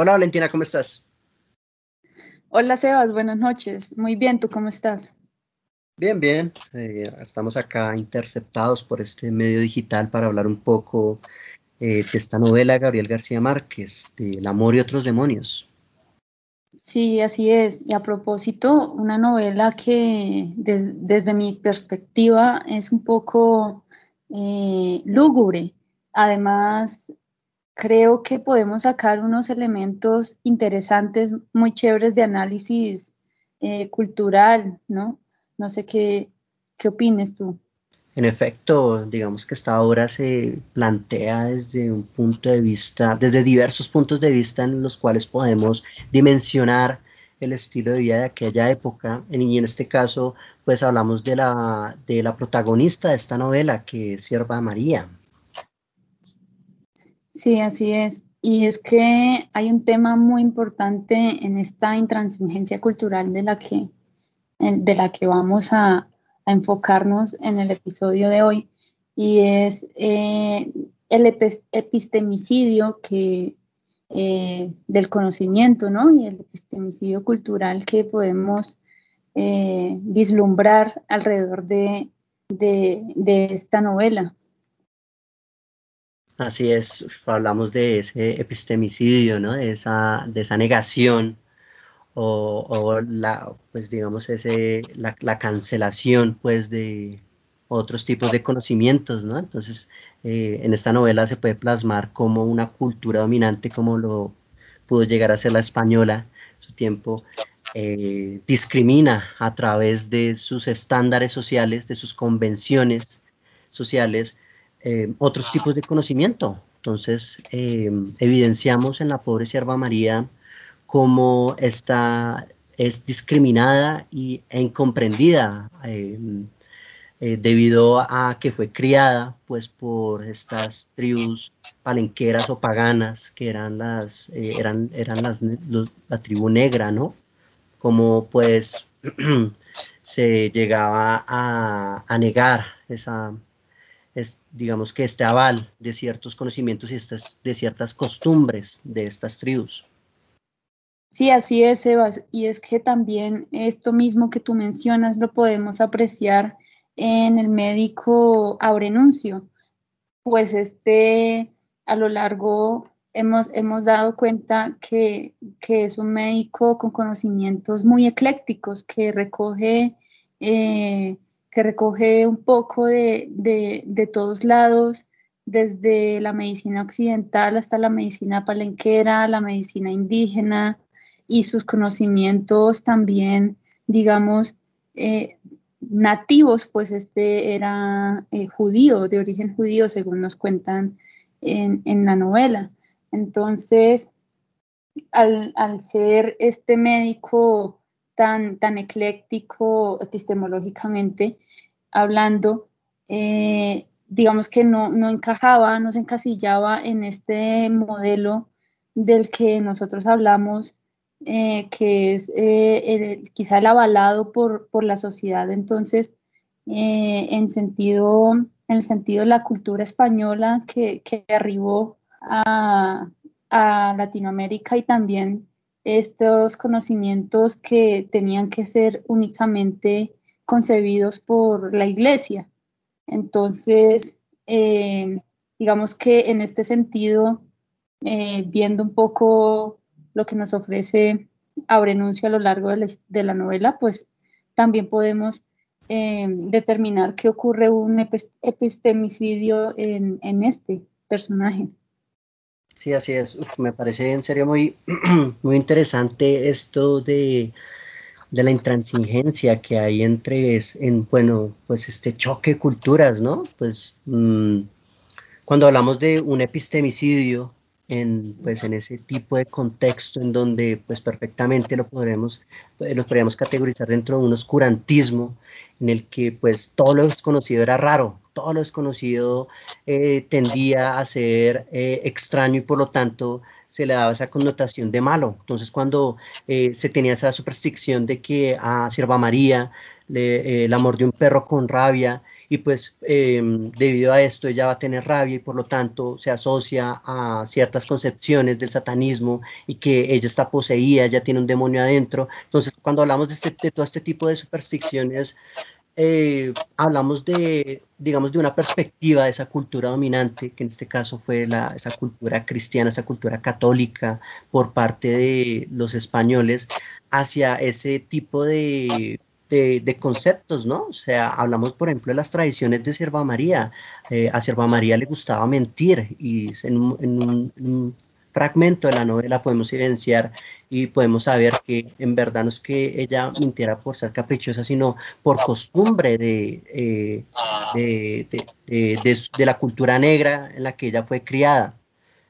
Hola Valentina, ¿cómo estás? Hola Sebas, buenas noches. Muy bien, ¿tú cómo estás? Bien, bien. Eh, estamos acá interceptados por este medio digital para hablar un poco eh, de esta novela de Gabriel García Márquez, de El amor y otros demonios. Sí, así es. Y a propósito, una novela que desde mi perspectiva es un poco eh, lúgubre. Además, creo que podemos sacar unos elementos interesantes, muy chéveres de análisis eh, cultural, ¿no? No sé qué, qué opines tú. En efecto, digamos que esta obra se plantea desde un punto de vista, desde diversos puntos de vista en los cuales podemos dimensionar el estilo de vida de aquella época. Y en este caso, pues hablamos de la, de la protagonista de esta novela, que es Sierva María. Sí, así es. Y es que hay un tema muy importante en esta intransigencia cultural de la que, de la que vamos a, enfocarnos en el episodio de hoy, y es eh, el epistemicidio que, eh, del conocimiento, ¿no? Y el epistemicidio cultural que podemos eh, vislumbrar alrededor de, de esta novela. Así es, hablamos de ese epistemicidio, ¿no? De esa, de esa negación o, la, pues digamos, ese, la, cancelación, pues, de otros tipos de conocimientos, ¿no? Entonces, eh, en esta novela se puede plasmar como una cultura dominante, como lo pudo llegar a ser la española, su tiempo, eh, discrimina a través de sus estándares sociales, de sus convenciones sociales, eh, otros tipos de conocimiento. Entonces, eh, evidenciamos en la pobre sierva María cómo está, es discriminada y, e incomprendida eh, debido a que fue criada pues, por estas tribus palenqueras o paganas que eran, las, eran, eran las, la tribu negra, ¿no? Como pues se llegaba a, a negar esa, digamos que este aval de ciertos conocimientos y estas, de ciertas costumbres de estas tribus. Sí, así es, Sebas. Y es que también esto mismo que tú mencionas lo podemos apreciar en el médico Aurenuncio, pues este a lo largo hemos, hemos dado cuenta que, que es un médico con conocimientos muy eclécticos, que recoge eh, que recoge un poco de, de, todos lados, desde la medicina occidental hasta la medicina palenquera, la medicina indígena y sus conocimientos también, digamos, eh, nativos, pues este era eh, judío, de origen judío, según nos cuentan en, en la novela. Entonces, al, al, ser este médico tan, ecléctico epistemológicamente hablando, eh, digamos que no, encajaba, no se encasillaba en este modelo del que nosotros hablamos, eh, que es eh, quizá el avalado por, la sociedad. Entonces, en, sentido, en el sentido de la cultura española que, arribó a, a Latinoamérica y también estos conocimientos que tenían que ser únicamente concebidos por la iglesia. Entonces, eh, digamos que en este sentido, eh, viendo un poco lo que nos ofrece Abrenuncio a lo largo de la, novela, pues también podemos eh, determinar que ocurre un epistemicidio en, en este personaje. Sí, así es. me parece en serio muy, muy interesante esto de, la intransigencia que hay entre, en, bueno, pues este choque de culturas, ¿no? Pues mm, cuando hablamos de un epistemicidio, en, pues, en ese tipo de contexto en donde pues perfectamente lo podremos, eh, podríamos categorizar dentro de un oscurantismo en el que pues todo lo desconocido era raro, todo lo desconocido eh, tendía a ser eh, extraño y por lo tanto se le daba esa connotación de malo. Entonces cuando se tenía esa superstición de que a Sierva María le, la mordió un perro con rabia y pues em, debido a esto ella va a tener rabia y por lo tanto se asocia a ciertas concepciones del satanismo y que ella está poseída, ya tiene un demonio adentro. Entonces, cuando hablamos de, este, de todo este tipo de supersticiones, eh, hablamos de, digamos, de una perspectiva de esa cultura dominante, que en este caso fue la, esa cultura cristiana, esa cultura católica por parte de los españoles, hacia ese tipo de, de, conceptos, ¿no? O sea, hablamos, por ejemplo, de las tradiciones de Sierva María. Eh, a Sierva María le gustaba mentir y en un, fragmento de la novela podemos evidenciar y podemos saber que en verdad no es que ella mintiera por ser caprichosa, sino por costumbre de, eh, de, la cultura negra en la que ella fue criada.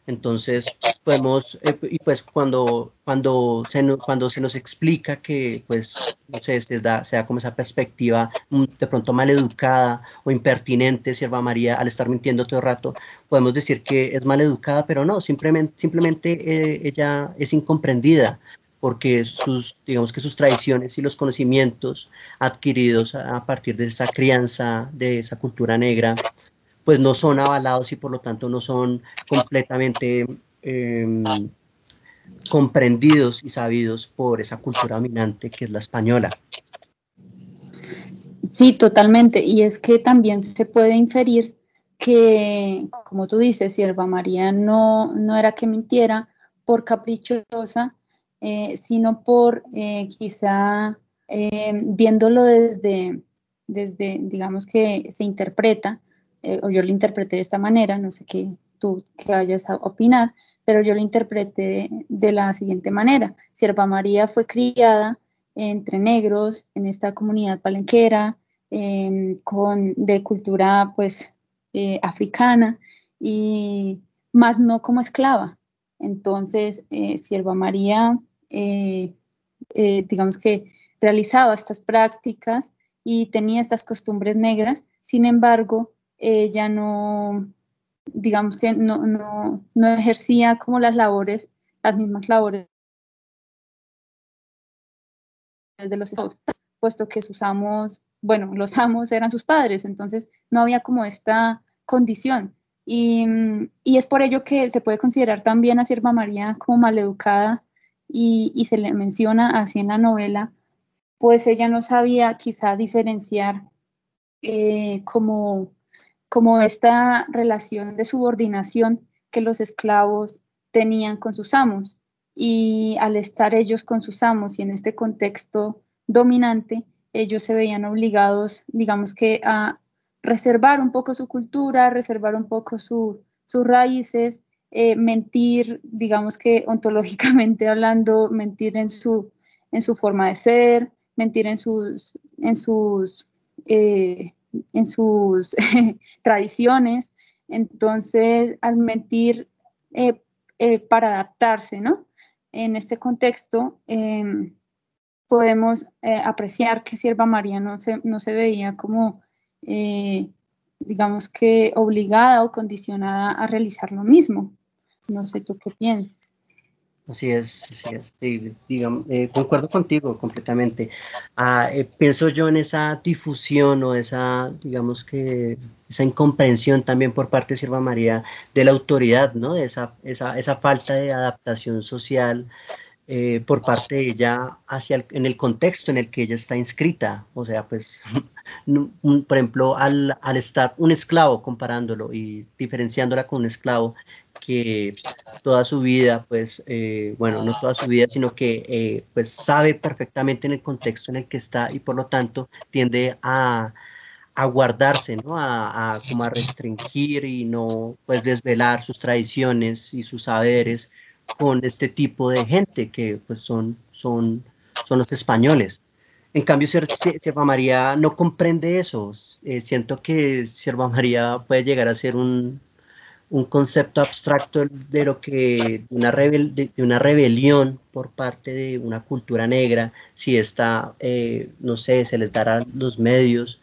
Entonces, podemos, eh, y pues cuando, cuando, se, cuando se nos explica que, pues, no sé, se da, se da como esa perspectiva mm, de pronto maleducada o impertinente, Sierva María, al estar mintiendo todo el rato, podemos decir que es maleducada, pero no, simplemente, simplemente eh, ella es incomprendida porque sus, digamos que sus tradiciones y los conocimientos adquiridos a partir de esa crianza, de esa cultura negra, pues no son avalados y por lo tanto no son completamente em, comprendidos y sabidos por esa cultura dominante que es la española. Sí, totalmente. Y es que también se puede inferir que, como tú dices, Sierva María no, no era que mintiera por caprichosa, eh, sino por eh, quizá em, viéndolo desde, desde, digamos que se interpreta eh, o yo lo interpreté de esta manera, no sé qué tú que vayas a opinar, pero yo lo interpreté de la siguiente manera. Sierva María fue criada entre negros en esta comunidad palenquera, em, con, de cultura pues eh, africana, y más no como esclava. Entonces, eh, Sierva María, digamos que realizaba estas prácticas y tenía estas costumbres negras, sin embargo, ella no, digamos que no, no, no ejercía como las labores, las mismas labores de los estados, puesto que sus amos, bueno, los amos eran sus padres, entonces no había como esta condición. Y, y es por ello que se puede considerar también a Sierva María como maleducada y, y se le menciona así en la novela, pues ella no sabía quizá diferenciar eh, como como esta relación de subordinación que los esclavos tenían con sus amos. Y al estar ellos con sus amos y en este contexto dominante, ellos se veían obligados, digamos que, a reservar un poco su cultura, reservar un poco sus raíces, eh, mentir, digamos que ontológicamente hablando, mentir en su, en su forma de ser, mentir en sus, en sus eh, en sus tradiciones. Entonces, al mentir eh, eh, para adaptarse, ¿no? En este contexto, em, podemos eh, apreciar que Sierva María no se, no se veía como, digamos que, obligada o condicionada a realizar lo mismo. No sé tú qué piensas. Así es, así es, sí, eh, concuerdo contigo completamente. Ah, eh, pienso yo en esa difusión o esa, digamos que, esa incomprensión también por parte de Sierva María de la autoridad, ¿no? Esa, esa, esa falta de adaptación social eh, por parte de ella hacia en el contexto en el que ella está inscrita. O sea, pues, por ejemplo, al, al estar un esclavo comparándolo y diferenciándola con un esclavo, que toda su vida, pues, eh, bueno, no toda su vida, sino que eh, pues sabe perfectamente en el contexto en el que está y por lo tanto tiende a, a guardarse, ¿no? A, a, como a restringir y no pues desvelar sus tradiciones y sus saberes con este tipo de gente que pues son, son, son los españoles. En cambio, Sierva María no comprende eso. Eh, siento que Sierva María puede llegar a ser un, un concepto abstracto de lo que una, rebel, de, una rebelión por parte de una cultura negra, si está, eh, no sé, se les dará los medios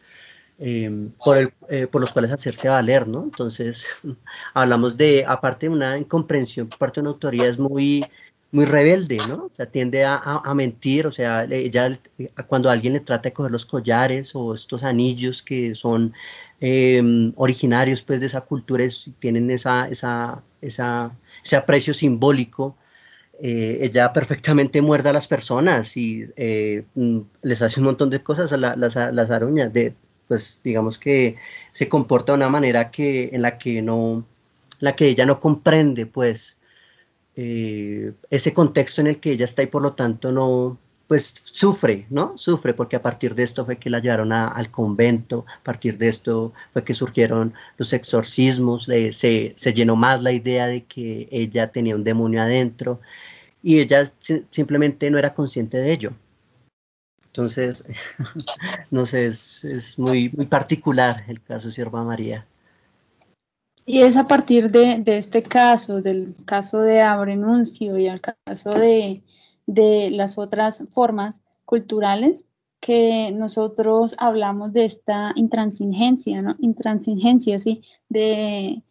eh, por, el, eh, por, los cuales hacerse valer, ¿no? Entonces, hablamos de, aparte de una incomprensión parte de una autoridad, es muy, muy rebelde, ¿no? O sea, tiende a, a, mentir, o sea, ella cuando alguien le trata de coger los collares o estos anillos que son em, originarios pues de esa cultura, tienen esa, esa, esa, ese aprecio simbólico, eh, ella perfectamente muerde a las personas y eh, mm, les hace un montón de cosas a las, las aruñas, de, pues digamos que se comporta de una manera que, en la que no, la que ella no comprende, pues, eh, ese contexto en el que ella está y por lo tanto no, pues sufre, ¿no? Sufre porque a partir de esto fue que la llevaron al convento, a partir de esto fue que surgieron los exorcismos, se, se, llenó más la idea de que ella tenía un demonio adentro y ella simplemente no era consciente de ello. Entonces, no sé, es, es, muy, muy particular el caso Sierva María. Y es a partir de, de este caso, del caso de Abrenuncio y el caso de, de las otras formas culturales que nosotros hablamos de esta intransigencia, ¿no? Intransigencia, sí, de,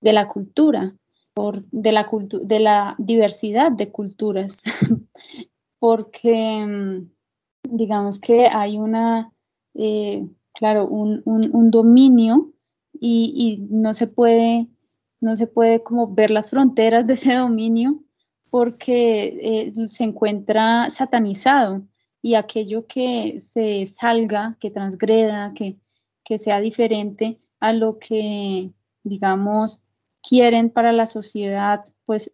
de la cultura, por, de, la de la diversidad de culturas, porque mm, digamos que hay una, eh, claro, un, un, dominio y, no se puede, no se puede como ver las fronteras de ese dominio porque eh, se encuentra satanizado y aquello que se salga, que transgreda, que, que sea diferente a lo que, digamos, quieren para la sociedad, pues,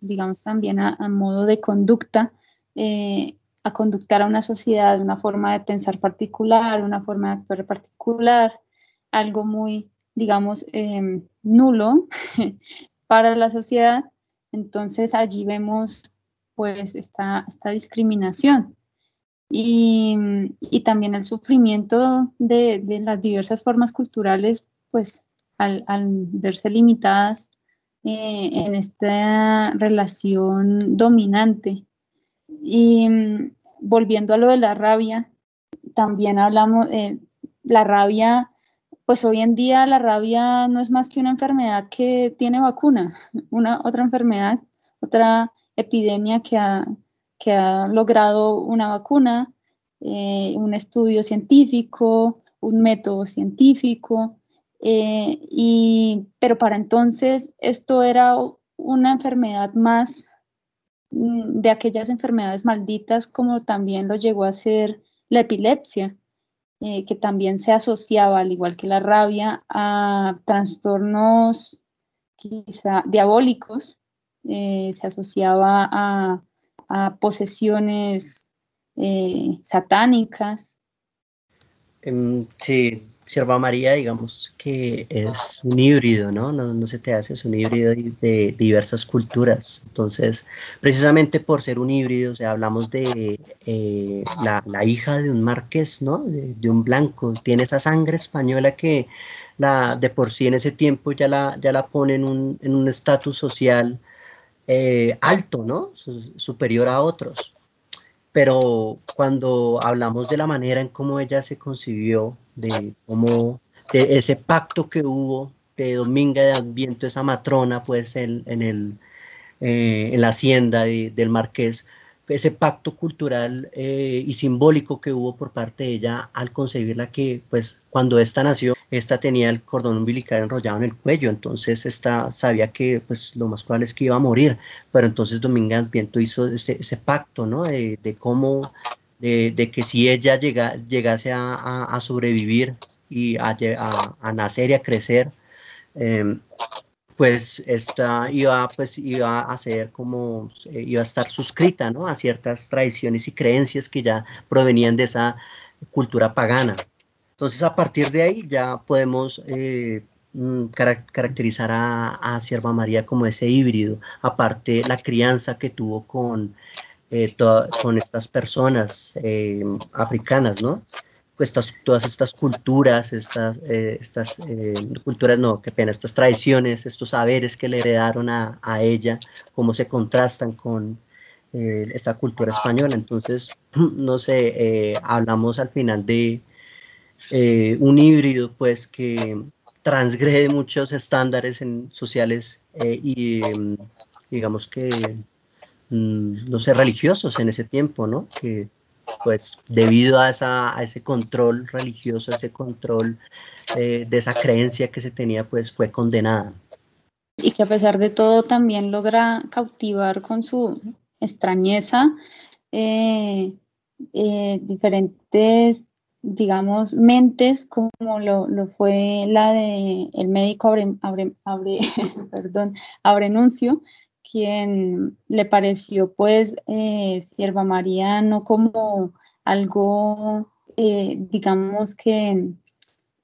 digamos, también a, modo de conducta, eh, a conductar a una sociedad, una forma de pensar particular, una forma de actuar particular, algo muy, digamos, em, nulo para la sociedad, entonces allí vemos pues esta, esta discriminación y, también el sufrimiento de, las diversas formas culturales pues al, verse limitadas eh, en esta relación dominante. Y volviendo a lo de la rabia, también hablamos, eh, la rabia pues hoy en día la rabia no es más que una enfermedad que tiene vacuna, una otra enfermedad, otra epidemia que ha, que ha logrado una vacuna, eh, un estudio científico, un método científico, eh, y, pero para entonces esto era una enfermedad más mm, de aquellas enfermedades malditas como también lo llegó a ser la epilepsia. Eh, que también se asociaba, al igual que la rabia, a trastornos quizá diabólicos, eh, se asociaba a, posesiones eh, satánicas. Em, sí, Sierva María, digamos que es un híbrido, ¿no? No, se te hace, es un híbrido de diversas culturas. Entonces, precisamente por ser un híbrido, o sea, hablamos de eh, la, hija de un marqués, ¿no? De, un blanco, tiene esa sangre española que la, de por sí en ese tiempo ya la, ya la pone en un estatus social eh, alto, ¿no? Superior a otros pero cuando hablamos de la manera en cómo ella se concibió, de cómo, de ese pacto que hubo de Dominga de Adviento, esa matrona, pues en, en el, eh, en la hacienda del marqués, ese pacto cultural eh, y simbólico que hubo por parte de ella al concebirla que, pues, cuando esta nació, esta tenía el cordón umbilical enrollado en el cuello, entonces esta sabía que, pues, lo más probable es que iba a morir, pero entonces Dominga Viento hizo ese, pacto, ¿no? De, de cómo, de, que si ella llega, llegase a, a, sobrevivir y a, a, nacer y a crecer, eh, pues esta iba, pues iba a ser como, eh, iba a estar suscrita, ¿no? A ciertas tradiciones y creencias que ya provenían de esa cultura pagana. Entonces, a partir de ahí ya podemos eh, mm, caracterizar a, a Sierva María como ese híbrido, aparte la crianza que tuvo con, eh, con estas personas africanas, ¿no? Pues, todas estas culturas, estas, eh, estas eh, culturas, no, qué pena, estas tradiciones, estos saberes que le heredaron a, a ella, cómo se contrastan con eh, esta cultura española. Entonces, no sé, hablamos al final de un híbrido, pues, que transgrede muchos estándares sociales y digamos que no sé, religiosos en ese tiempo, ¿no? Que pues debido a, ese control religioso, ese control eh, de esa creencia que se tenía, pues fue condenada. Y que a pesar de todo también logra cautivar con su extrañeza eh, eh, diferentes, digamos, mentes, como lo, fue la de el médico Abre, Abre, perdón, Abrenuncio, quien le pareció pues eh, Sierva María no como algo, eh, digamos que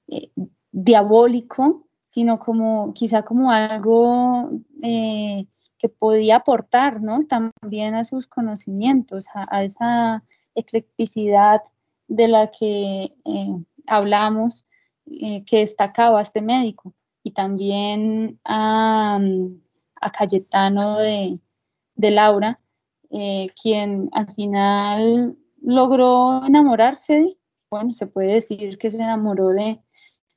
eh, diabólico, sino como quizá como algo que podía aportar ¿no? también a sus conocimientos, a, esa eclecticidad de la que hablamos, que destacaba este médico, y también a a Cayetano de, Laura, eh, quien al final logró enamorarse, bueno, se puede decir que se enamoró de,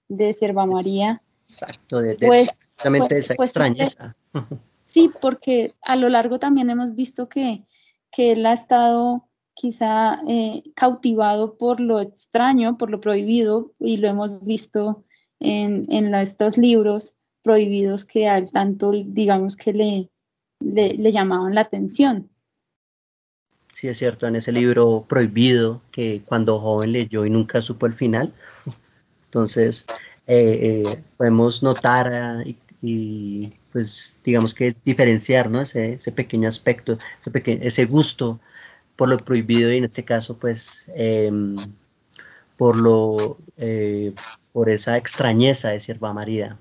de Sierva María. Exacto, de, pues, pues, esa pues, extrañeza. Sí, porque a lo largo también hemos visto que, que él ha estado quizá eh, cautivado por lo extraño, por lo prohibido, y lo hemos visto en, en estos libros prohibidos que al tanto, digamos, que le, le, llamaban la atención. Sí, es cierto, en ese libro prohibido que cuando joven leyó y nunca supo el final. Entonces, eh, eh, podemos notar ah, y, pues digamos que diferenciar ¿no? ese, ese pequeño aspecto, ese, ese gusto por lo prohibido y en este caso pues em, por, lo, eh, por esa extrañeza de Sierva María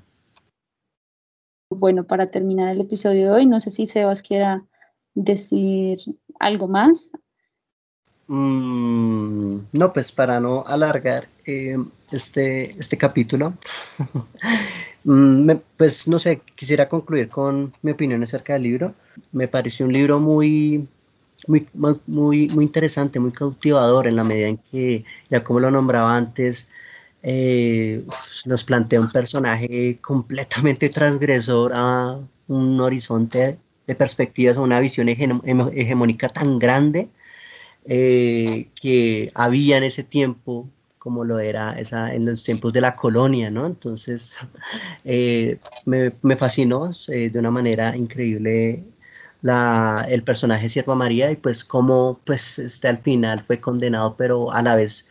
bueno, para terminar el episodio de hoy, no sé si Sebas quiera decir algo más. Mm, no, pues para no alargar eh, este, este capítulo, mm, pues no sé, quisiera concluir con mi opinión acerca del libro. Me pareció un libro muy, muy, muy, muy interesante, muy cautivador en la medida en que, ya como lo nombraba antes, eh, nos plantea un personaje completamente transgresor a un horizonte de perspectivas, a una visión hegemónica tan grande eh, que había en ese tiempo como lo era esa, en los tiempos de la colonia, ¿no? Entonces, eh, me, fascinó de una manera increíble el personaje Sierva María y pues cómo pues este, al final fue condenado, pero a la vez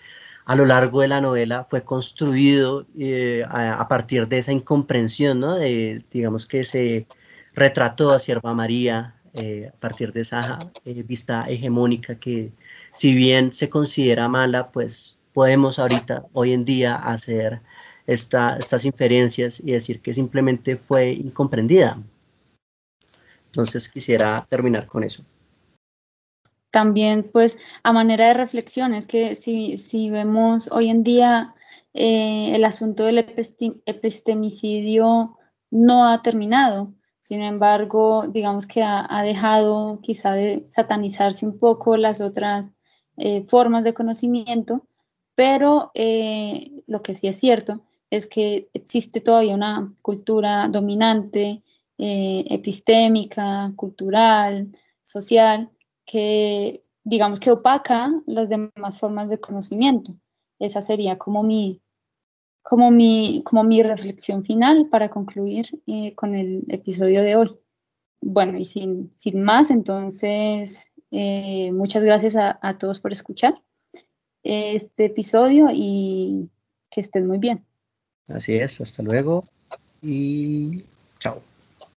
a lo largo de la novela fue construido eh, a, partir de esa incomprensión, ¿no? De, digamos que se retrató a Sierva María eh, a partir de esa eh, vista hegemónica que si bien se considera mala, pues podemos ahorita, hoy en día, hacer estas inferencias y decir que simplemente fue incomprendida. Entonces quisiera terminar con eso también pues a manera de reflexión es que si, si vemos hoy en día eh, el asunto del epistemicidio no ha terminado, sin embargo digamos que ha, dejado quizá de satanizarse un poco las otras eh, formas de conocimiento, pero eh, lo que sí es cierto es que existe todavía una cultura dominante, epistémica, cultural, social, que digamos que opaca las demás formas de conocimiento. Esa sería como mi, como mi, como mi reflexión final para concluir eh, con el episodio de hoy. Bueno, y sin, sin más, entonces, eh, muchas gracias a, a todos por escuchar este episodio y que estén muy bien. Así es, hasta luego y chao.